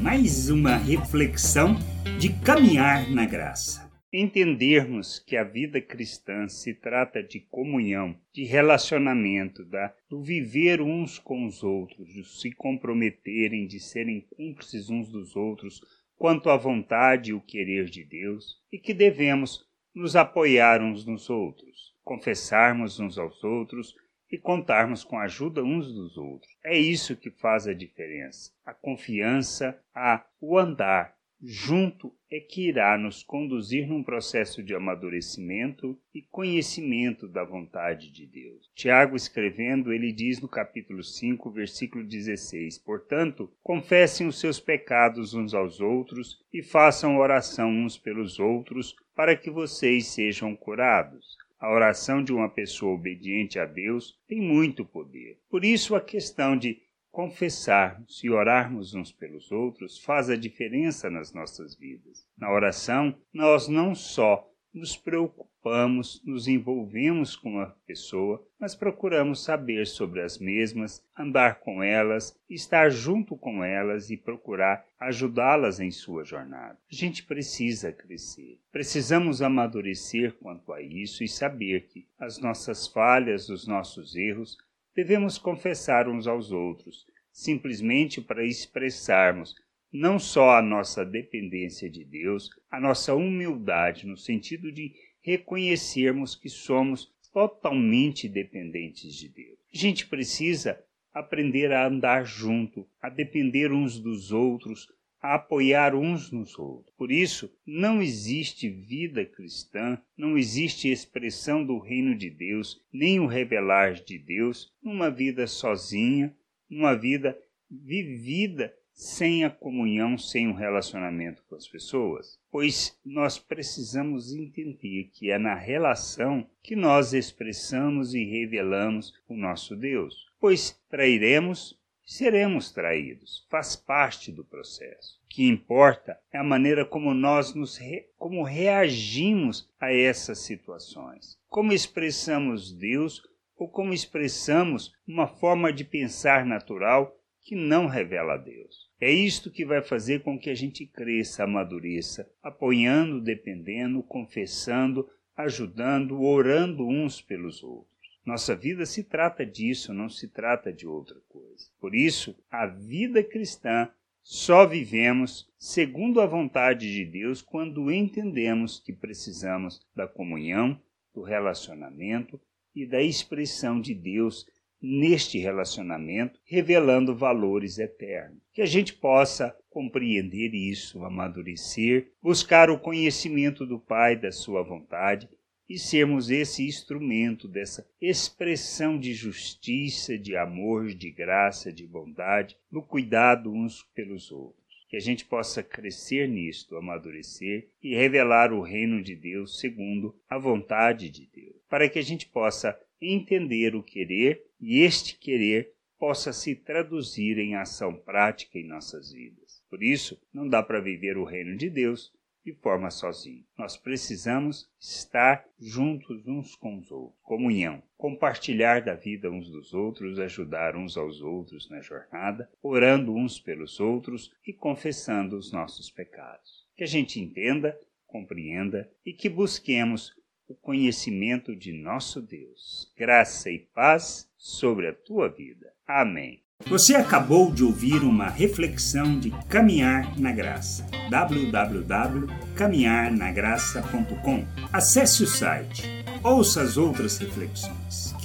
mais uma reflexão de caminhar na graça. Entendermos que a vida cristã se trata de comunhão, de relacionamento, da, do viver uns com os outros, de se comprometerem, de serem cúmplices uns dos outros quanto à vontade e o querer de Deus, e que devemos nos apoiar uns nos outros, confessarmos uns aos outros e contarmos com a ajuda uns dos outros. É isso que faz a diferença. A confiança, a o andar junto é que irá nos conduzir num processo de amadurecimento e conhecimento da vontade de Deus. Tiago, escrevendo, ele diz no capítulo 5, versículo 16: Portanto, confessem os seus pecados uns aos outros e façam oração uns pelos outros, para que vocês sejam curados. A oração de uma pessoa obediente a Deus tem muito poder. Por isso, a questão de confessarmos e orarmos uns pelos outros faz a diferença nas nossas vidas. Na oração, nós não só nos preocupamos, nos envolvemos com a pessoa, mas procuramos saber sobre as mesmas, andar com elas, estar junto com elas e procurar ajudá-las em sua jornada. A gente precisa crescer. Precisamos amadurecer quanto a isso e saber que as nossas falhas, os nossos erros, devemos confessar uns aos outros, simplesmente para expressarmos não só a nossa dependência de Deus, a nossa humildade, no sentido de reconhecermos que somos totalmente dependentes de Deus. A gente precisa aprender a andar junto, a depender uns dos outros, a apoiar uns nos outros. Por isso, não existe vida cristã, não existe expressão do reino de Deus, nem o revelar de Deus numa vida sozinha, numa vida vivida sem a comunhão, sem o relacionamento com as pessoas? Pois nós precisamos entender que é na relação que nós expressamos e revelamos o nosso Deus. Pois trairemos, seremos traídos, faz parte do processo. O que importa é a maneira como nós nos re... como reagimos a essas situações. Como expressamos Deus ou como expressamos uma forma de pensar natural que não revela a Deus. É isto que vai fazer com que a gente cresça, amadureça, apoiando, dependendo, confessando, ajudando, orando uns pelos outros. Nossa vida se trata disso, não se trata de outra coisa. Por isso, a vida cristã só vivemos segundo a vontade de Deus quando entendemos que precisamos da comunhão, do relacionamento e da expressão de Deus neste relacionamento, revelando valores eternos. Que a gente possa compreender isso, amadurecer, buscar o conhecimento do Pai, da Sua vontade e sermos esse instrumento dessa expressão de justiça, de amor, de graça, de bondade, no cuidado uns pelos outros. Que a gente possa crescer nisto, amadurecer e revelar o reino de Deus segundo a vontade de Deus, para que a gente possa entender o querer e este querer possa se traduzir em ação prática em nossas vidas. Por isso, não dá para viver o reino de Deus de forma sozinho. Nós precisamos estar juntos uns com os outros, comunhão, compartilhar da vida uns dos outros, ajudar uns aos outros na jornada, orando uns pelos outros e confessando os nossos pecados. Que a gente entenda, compreenda e que busquemos o conhecimento de nosso Deus. Graça e paz sobre a tua vida. Amém. Você acabou de ouvir uma reflexão de Caminhar na Graça. www.caminharnagraça.com. Acesse o site. Ouça as outras reflexões.